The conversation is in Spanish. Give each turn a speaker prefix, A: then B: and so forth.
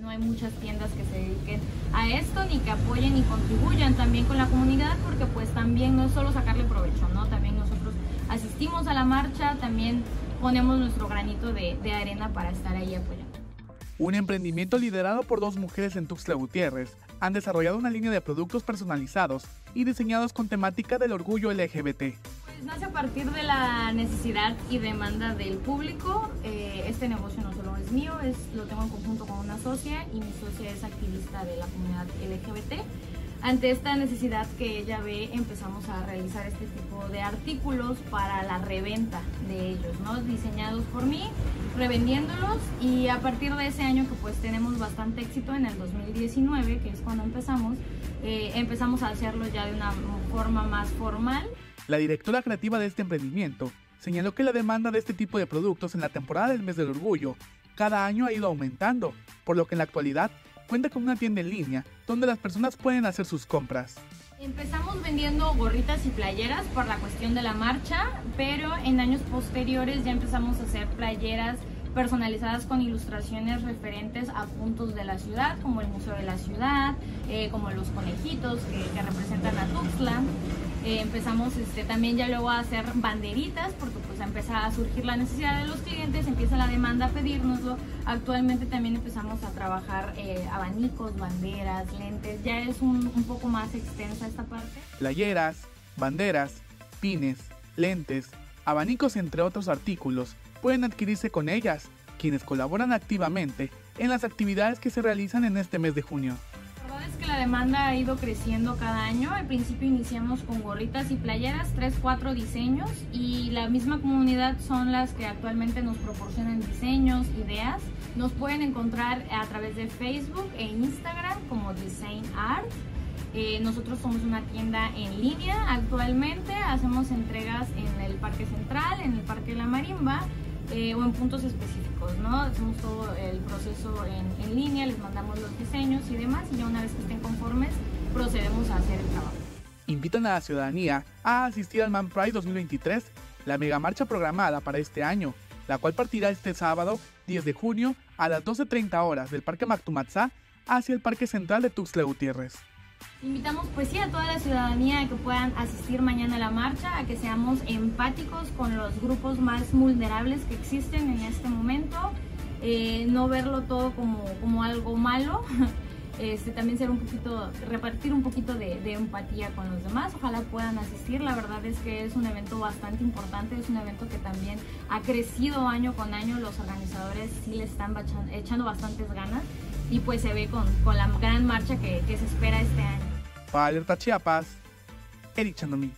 A: No hay muchas tiendas que se dediquen a esto, ni que apoyen y contribuyan también con la comunidad, porque pues también no es solo sacarle provecho, ¿no? También nosotros asistimos a la marcha, también ponemos nuestro granito de, de arena para estar ahí apoyando.
B: Un emprendimiento liderado por dos mujeres en Tuxtla Gutiérrez han desarrollado una línea de productos personalizados y diseñados con temática del orgullo LGBT.
A: Pues nace a partir de la necesidad y demanda del público. Eh, este negocio no solo es mío, es, lo tengo en conjunto con una socia y mi socia es activista de la comunidad LGBT. Ante esta necesidad que ella ve, empezamos a realizar este tipo de artículos para la reventa de ellos, ¿no? Diseñados por mí, revendiéndolos y a partir de ese año que pues tenemos bastante éxito en el 2019, que es cuando empezamos, eh, empezamos a hacerlo ya de una forma más formal.
B: La directora creativa de este emprendimiento señaló que la demanda de este tipo de productos en la temporada del mes del orgullo cada año ha ido aumentando, por lo que en la actualidad cuenta con una tienda en línea donde las personas pueden hacer sus compras.
A: Empezamos vendiendo gorritas y playeras por la cuestión de la marcha, pero en años posteriores ya empezamos a hacer playeras personalizadas con ilustraciones referentes a puntos de la ciudad, como el Museo de la Ciudad, eh, como los conejitos que, que representan a Tuxtla. Eh, empezamos este, también ya luego a hacer banderitas porque pues empieza a surgir la necesidad de los clientes, empieza la demanda a pedírnoslo. Actualmente también empezamos a trabajar eh, abanicos, banderas, lentes, ya es un, un poco más extensa esta parte.
B: Playeras, banderas, pines, lentes, abanicos entre otros artículos pueden adquirirse con ellas, quienes colaboran activamente en las actividades que se realizan en este mes de junio
A: demanda ha ido creciendo cada año. Al principio iniciamos con gorritas y playeras, 3, 4 diseños y la misma comunidad son las que actualmente nos proporcionan diseños, ideas. Nos pueden encontrar a través de Facebook e Instagram como Design Art. Eh, nosotros somos una tienda en línea actualmente, hacemos entregas en el Parque Central, en el Parque la Marimba eh, o en puntos específicos, ¿no? Hacemos todo el proceso en, en, línea, les mandamos los diseños y demás, y ya una vez que estén conformes, procedemos a hacer el trabajo.
B: Invitan a la ciudadanía a asistir al Man Pride 2023, la mega marcha programada para este año, la cual partirá este sábado 10 de junio a las 12.30 horas del Parque Mactumatzá hacia el Parque Central de Tuxtla Gutiérrez.
A: Invitamos pues sí a toda la ciudadanía a que puedan asistir mañana a la marcha, a que seamos empáticos con los grupos más vulnerables que existen en este momento, eh, no verlo todo como, como algo malo, este, también ser un poquito, repartir un poquito de, de, empatía con los demás, ojalá puedan asistir, la verdad es que es un evento bastante importante, es un evento que también ha crecido año con año, los organizadores sí le están echando bastantes ganas y pues se ve con, con la gran marcha que, que se espera este año.
B: Para Alerta Chiapas, Eric Chandomí.